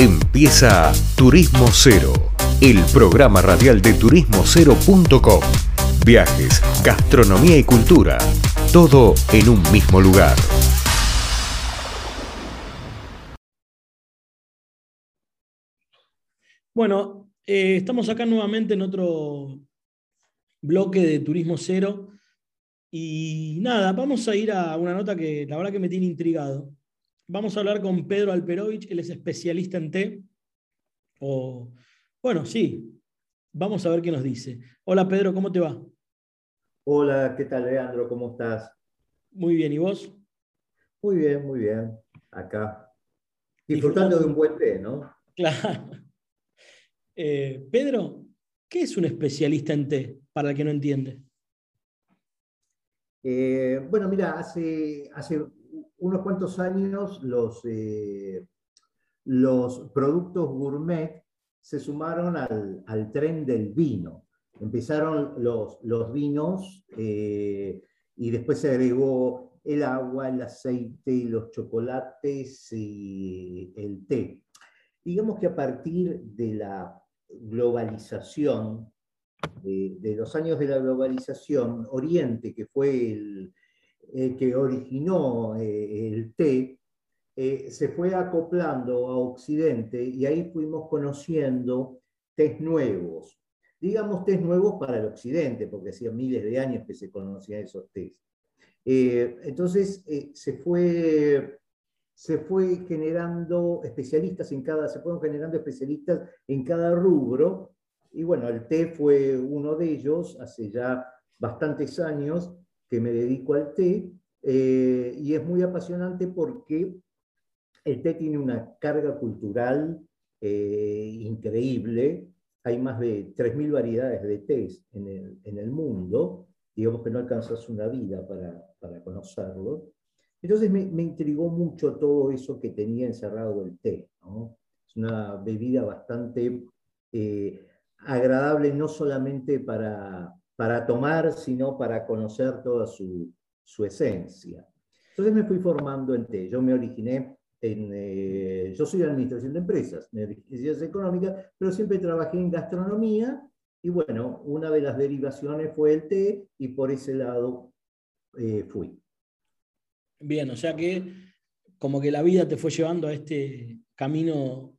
Empieza Turismo Cero, el programa radial de turismocero.com. Viajes, gastronomía y cultura, todo en un mismo lugar. Bueno, eh, estamos acá nuevamente en otro bloque de Turismo Cero. Y nada, vamos a ir a una nota que la verdad que me tiene intrigado. Vamos a hablar con Pedro Alperovich, él es especialista en té. O, bueno, sí, vamos a ver qué nos dice. Hola Pedro, ¿cómo te va? Hola, ¿qué tal Leandro? ¿Cómo estás? Muy bien, ¿y vos? Muy bien, muy bien. Acá. Disfrutando de un buen té, ¿no? Claro. Eh, Pedro, ¿qué es un especialista en té, para el que no entiende? Eh, bueno, mira, hace, hace unos cuantos años los, eh, los productos gourmet se sumaron al, tren del vino. Empezaron los, los vinos eh, y después se agregó el agua, el aceite, los chocolates y el té. Digamos que a partir de la globalización, de, los años de la globalización, Oriente, que fue el, que originó eh, el té, eh, se fue acoplando a Occidente y ahí fuimos conociendo tés nuevos. Digamos tés nuevos para el Occidente, porque hacía miles de años que se conocían esos tés. Eh, entonces se fue se fue generando especialistas en cada, se fueron generando especialistas en cada rubro, y bueno, el té fue uno de ellos, hace ya bastantes años que me dedico al té, eh, y es muy apasionante porque el té tiene una carga cultural eh, increíble, hay más de 3.000 variedades de tés en el, en el, mundo, digamos que no alcanzas una vida para, para conocerlo, entonces me, intrigó mucho todo eso que tenía encerrado el té. Es una bebida bastante eh, agradable no solamente para, para tomar, sino para conocer toda su, su, esencia. Entonces me fui formando en té. Yo me originé en... Eh, yo soy de administración de empresas, me originé en económicas, pero siempre trabajé en gastronomía y bueno, una de las derivaciones fue el té y por ese lado eh, fui. Bien, o sea que como que la vida te fue llevando a este camino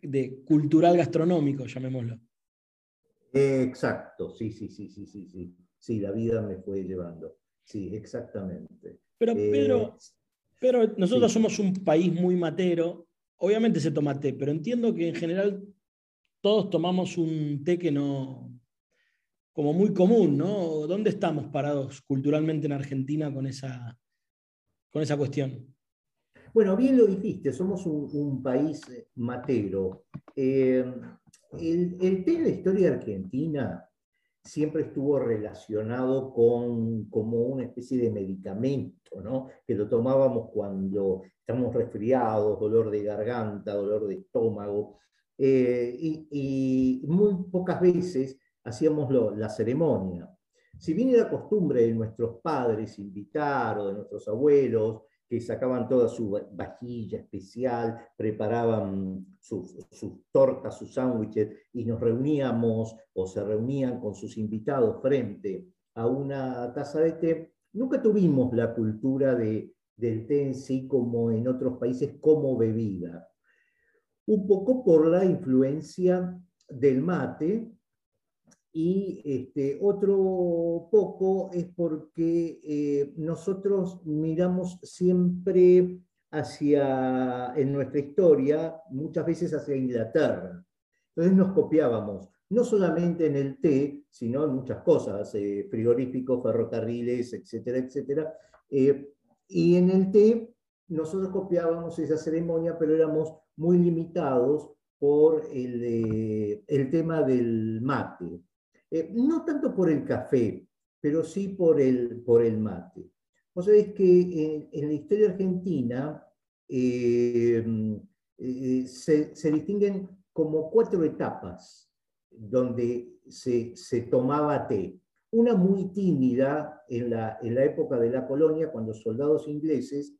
de cultural gastronómico, llamémoslo. Exacto, sí, sí, sí, sí, sí, sí. Sí, la vida me fue llevando. Sí, exactamente. Pero eh, Pedro, pero nosotros somos un país muy matero. Obviamente se toma té, pero entiendo que en general todos tomamos un té que no, como muy común, ¿no? ¿Dónde estamos parados culturalmente en Argentina con esa, con esa cuestión. Bueno, bien lo dijiste, somos un, país eh, matero. Eh, el, tema de la historia Argentina siempre estuvo relacionado con como una especie de medicamento, ¿no? que lo tomábamos cuando estamos resfriados, dolor de garganta, dolor de estómago, eh, y, muy pocas veces hacíamos la ceremonia si bien era costumbre de nuestros padres invitar o de nuestros abuelos, que sacaban toda su vajilla especial, preparaban sus, tortas, sus sándwiches, y nos reuníamos o se reunían con sus invitados frente a una taza de té, nunca tuvimos la cultura de, del té en sí como en otros países como bebida. Un poco por la influencia del mate, y este, otro poco es porque eh, nosotros miramos siempre hacia, en nuestra historia, muchas veces hacia Inglaterra. Entonces nos copiábamos, no solamente en el té, sino en muchas cosas, eh, frigoríficos, ferrocarriles, etcétera, etcétera. Eh, y en el té nosotros copiábamos esa ceremonia, pero éramos muy limitados por el, el tema del mate. Eh, no tanto por el café, pero sí por el, por el mate. Vos sabés que en, la historia argentina eh, eh, se, distinguen como cuatro etapas donde se, tomaba té. Una muy tímida en la, en la época de la colonia, cuando soldados ingleses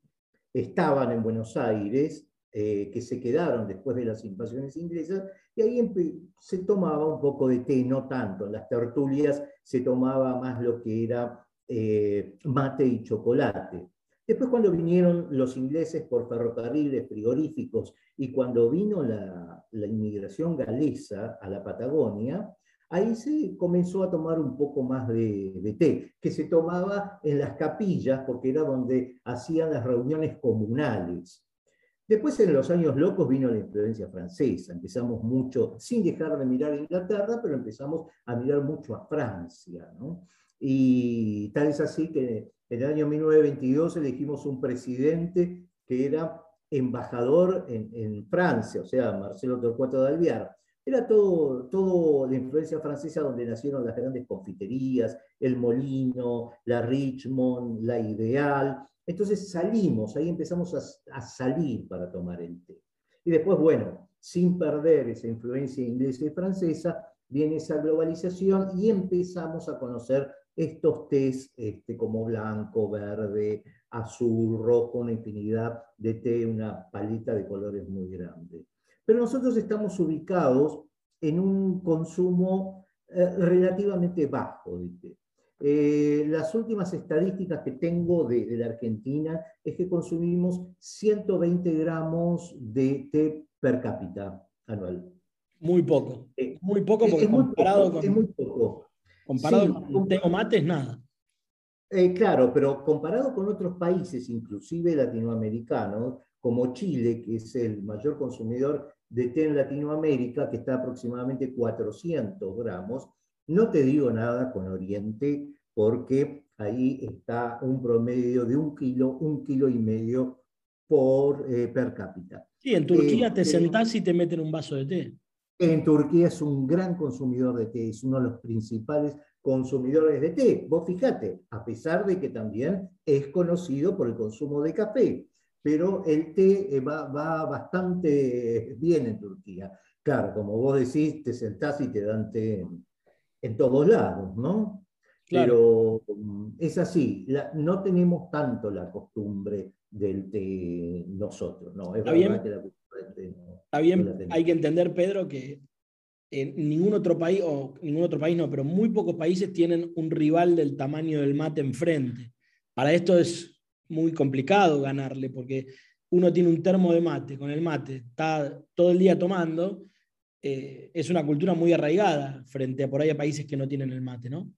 estaban en Buenos Aires eh, que se quedaron después de las invasiones inglesas, y ahí se tomaba un poco de té, no tanto. En las tertulias se tomaba más lo que era eh, mate y chocolate. Después cuando vinieron los ingleses por ferrocarriles frigoríficos y cuando vino la, inmigración galesa a la Patagonia, ahí se comenzó a tomar un poco más de, de, té, que se tomaba en las capillas porque era donde hacían las reuniones comunales. Después en los años locos vino la influencia francesa, empezamos mucho, sin dejar de mirar a Inglaterra, pero empezamos a mirar mucho a Francia. Y tal es así que en el año 1922 elegimos un presidente que era embajador en, Francia, o sea, Marcelo Torcuato de Alvear. Era todo, todo la influencia francesa donde nacieron las grandes confiterías, el Molino, la Richmond, la Ideal, entonces salimos, ahí empezamos a, salir para tomar el té. Y después, bueno, sin perder esa influencia inglesa y francesa, viene esa globalización y empezamos a conocer estos tés este, como blanco, verde, azul, rojo, una infinidad de té, una paleta de colores muy grande. Pero nosotros estamos ubicados en un consumo eh, relativamente bajo de té. Eh, las últimas estadísticas que tengo de, la Argentina es que consumimos 120 gramos de té per cápita anual. Muy poco. Eh, muy poco porque comparado con. muy poco. Comparado con té o mate es nada. Eh, claro, pero comparado con otros países, inclusive latinoamericanos, como Chile, que es el mayor consumidor de té en Latinoamérica, que está aproximadamente 400 gramos, no te digo nada con Oriente porque ahí está un promedio de un kilo, un kilo y medio por eh, per cápita. Sí, en Turquía te eh, sentás y te meten un vaso de té. En Turquía es un gran consumidor de té, es uno de los principales consumidores de té. Vos fíjate, a pesar de que también es conocido por el consumo de café, pero el té eh, va, va bastante bien en Turquía. Claro, como vos decís, te sentás y te dan té en todos lados, ¿no? Pero mm, es así, no tenemos tanto la costumbre del de nosotros, ¿no? Es Está bien, que la Está bien, hay que entender, Pedro, que en ningún otro país, o ningún otro país no, pero muy pocos países tienen un rival del tamaño del mate enfrente. Para esto es muy complicado ganarle, porque uno tiene un termo de mate, con el mate, está todo el día tomando, eh, es una cultura muy arraigada frente a por ahí a países que no tienen el mate, ¿no?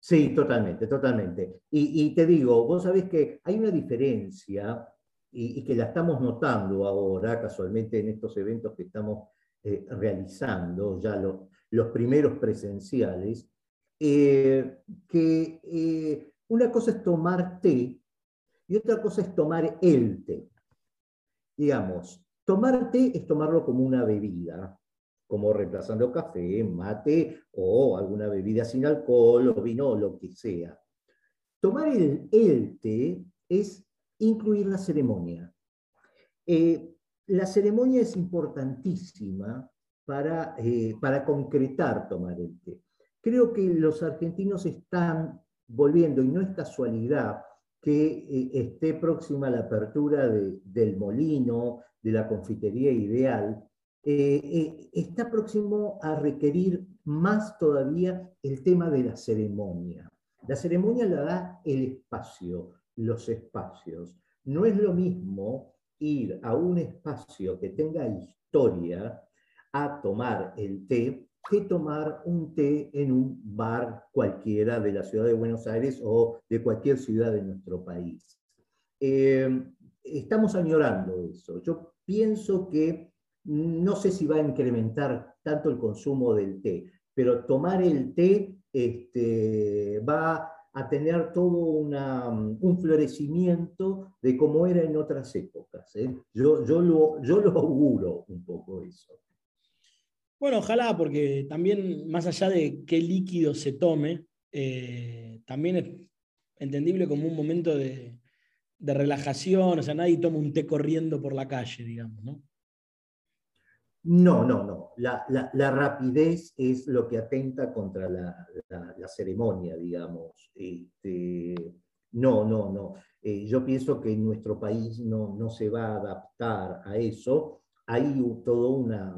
Sí, totalmente, totalmente. Y, te digo, vos sabés que hay una diferencia y, que la estamos notando ahora, casualmente en estos eventos que estamos eh, realizando, ya los primeros presenciales, eh, que una cosa es tomar té y otra cosa es tomar el té. Digamos, tomar té es tomarlo como una bebida, como reemplazando café, mate o alguna bebida sin alcohol o vino o lo que sea. Tomar el, té es incluir la ceremonia. Eh, la ceremonia es importantísima para, eh, para concretar tomar el té. Creo que los argentinos están volviendo, y no es casualidad, que eh, esté próxima la apertura del molino, de la confitería ideal, eh, eh, está próximo a requerir más todavía el tema de la ceremonia. La ceremonia la da el espacio, los espacios. No es lo mismo ir a un espacio que tenga historia a tomar el té que tomar un té en un bar cualquiera de la ciudad de Buenos Aires o de cualquier ciudad de nuestro país. Eh, estamos añorando eso. Yo pienso que no sé si va a incrementar tanto el consumo del té, pero tomar el té este, va a tener todo un florecimiento de cómo era en otras épocas. ¿eh? Yo, yo, lo, yo lo auguro un poco eso. Bueno, ojalá, porque también más allá de qué líquido se tome, eh, también es entendible como un momento de, de relajación, o sea, nadie toma un té corriendo por la calle, digamos, ¿no? No, no, no. La, rapidez es lo que atenta contra la, ceremonia, digamos. Este, No, no, no. Eh, yo pienso que nuestro país no, no se va a adaptar a eso. Hay todo una,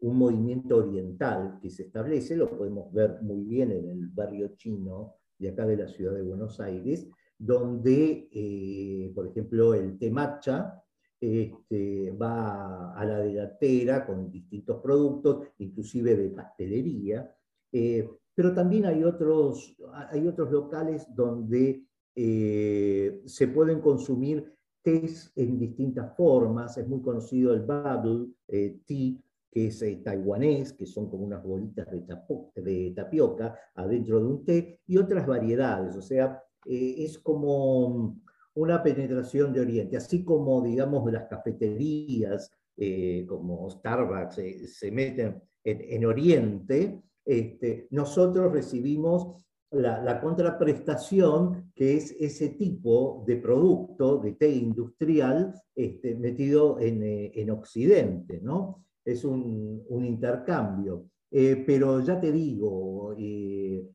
un movimiento oriental que se establece, lo podemos ver muy bien en el barrio chino de acá de la ciudad de Buenos Aires, donde, eh, por ejemplo, el temacha este, va a la delantera con distintos productos, inclusive de pastelería, eh, pero también hay otros, hay otros locales donde eh, se pueden consumir tés en distintas formas, es muy conocido el bubble tea, que es taiwanés, que son como unas bolitas de, tapioca adentro de un té, y otras variedades, o sea, eh, es como una penetración de Oriente, así como, digamos, las cafeterías, eh, como Starbucks, eh, se meten en, Oriente, este, nosotros recibimos la, contraprestación, que es ese tipo de producto de té industrial este, metido en, Occidente, ¿no? Es un, intercambio. pero ya te digo, el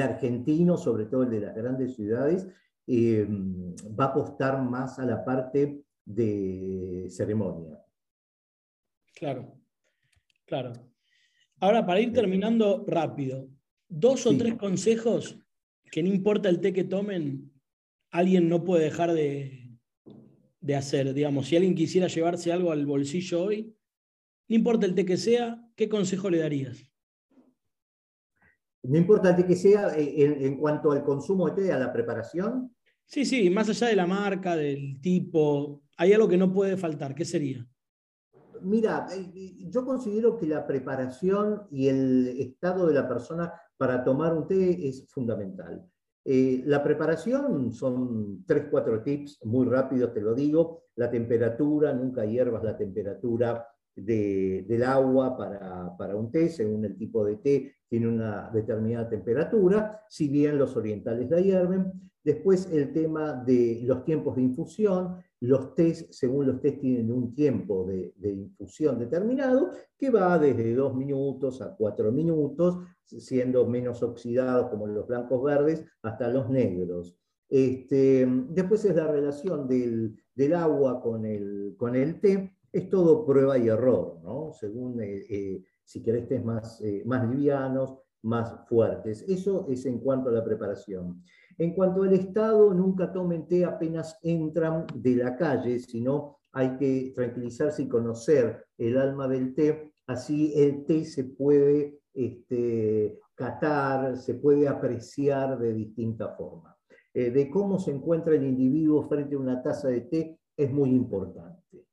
argentino, sobre todo el de las grandes ciudades, eh, va a apostar más a la parte de ceremonia. Claro, claro. Ahora, para ir terminando rápido, dos o tres consejos que no importa el té que tomen, alguien no puede dejar de, de hacer. Digamos, si alguien quisiera llevarse algo al bolsillo hoy, no importa el té que sea, ¿qué consejo le darías? No importa de que sea eh, en, cuanto al consumo de té, a la preparación. Sí, sí, más allá de la marca, del tipo, hay algo que no puede faltar. ¿Qué sería? Mira, eh, yo considero que la preparación y el estado de la persona para tomar un té es fundamental. Eh, la preparación son tres, cuatro tips muy rápidos, te lo digo. La temperatura, nunca hiervas la temperatura del agua para, para, un té, según el tipo de té, tiene una determinada temperatura, si bien los orientales la hierven. Después el tema de los tiempos de infusión, los tés, según los tés, tienen un tiempo de, infusión determinado que va desde dos minutos a cuatro minutos, siendo menos oxidados como los blancos verdes hasta los negros. Este, después es la relación del, del agua con el, con el té, es todo prueba y error, ¿no? Según eh, eh, si querés estés más, eh, más livianos, más fuertes. Eso es en cuanto a la preparación. En cuanto al estado, nunca tomen té apenas entran de la calle, sino hay que tranquilizarse y conocer el alma del té. Así el té se puede este, catar, se puede apreciar de distinta forma. de cómo se encuentra el individuo frente a una taza de té es muy importante.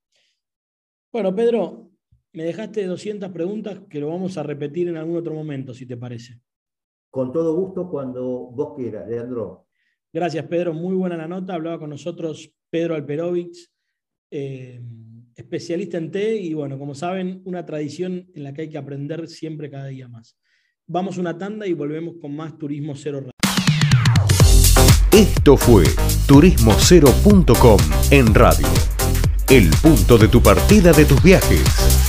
Bueno, Pedro, me dejaste 200 preguntas que lo vamos a repetir en algún otro momento, si te parece. Con todo gusto, cuando vos quieras, Leandro. Gracias, Pedro. Muy buena la nota. Hablaba con nosotros Pedro Alperovich, eh, especialista en té y, bueno, como saben, una tradición en la que hay que aprender siempre cada día más. Vamos una tanda y volvemos con más Turismo Cero Radio. Esto fue turismocero.com en radio el punto de tu partida de tus viajes.